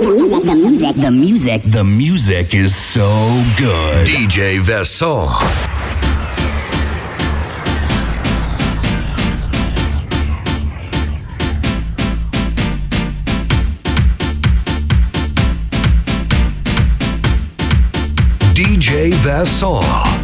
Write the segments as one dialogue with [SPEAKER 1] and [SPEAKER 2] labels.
[SPEAKER 1] The music, the music,
[SPEAKER 2] The music is so good. DJ Vincent. DJ
[SPEAKER 3] Vincent.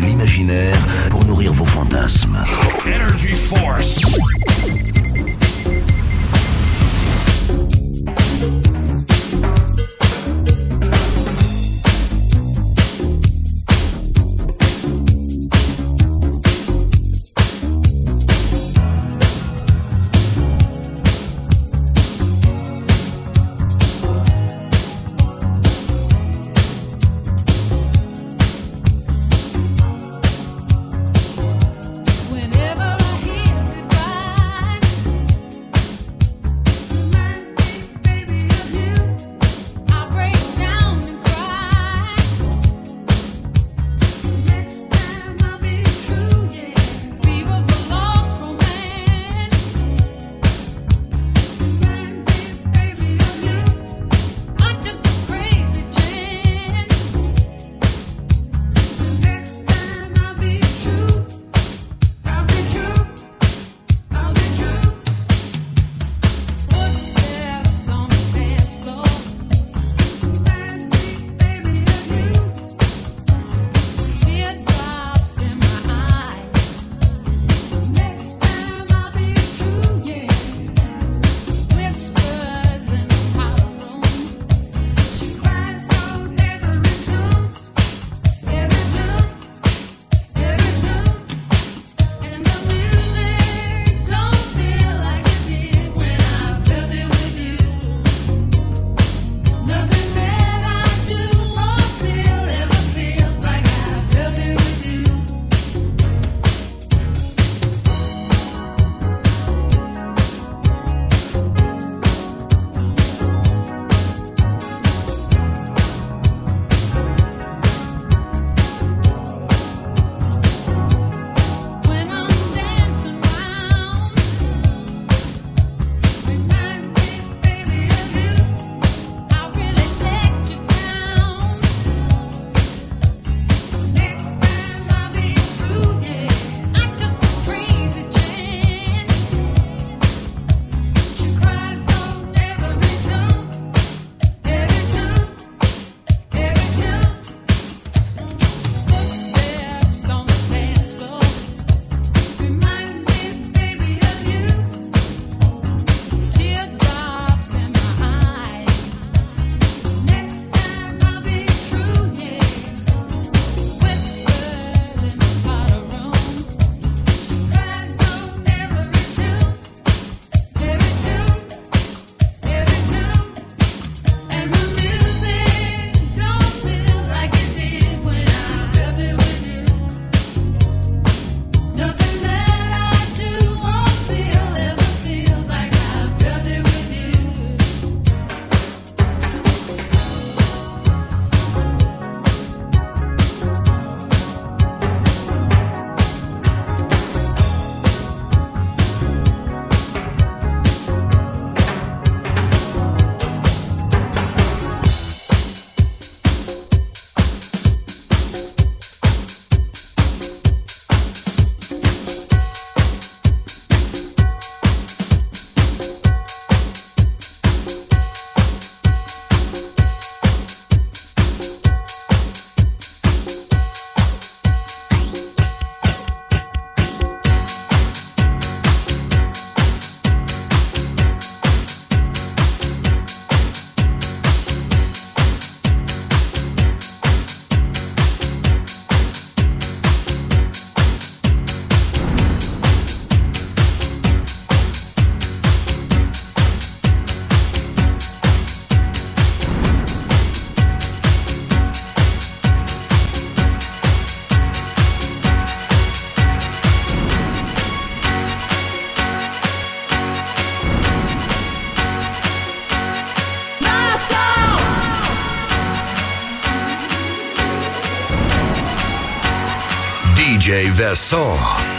[SPEAKER 3] l'imaginaire pour nourrir
[SPEAKER 4] vos fantasmes. Energy Force.
[SPEAKER 5] DJ
[SPEAKER 6] Vincent.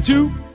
[SPEAKER 6] Into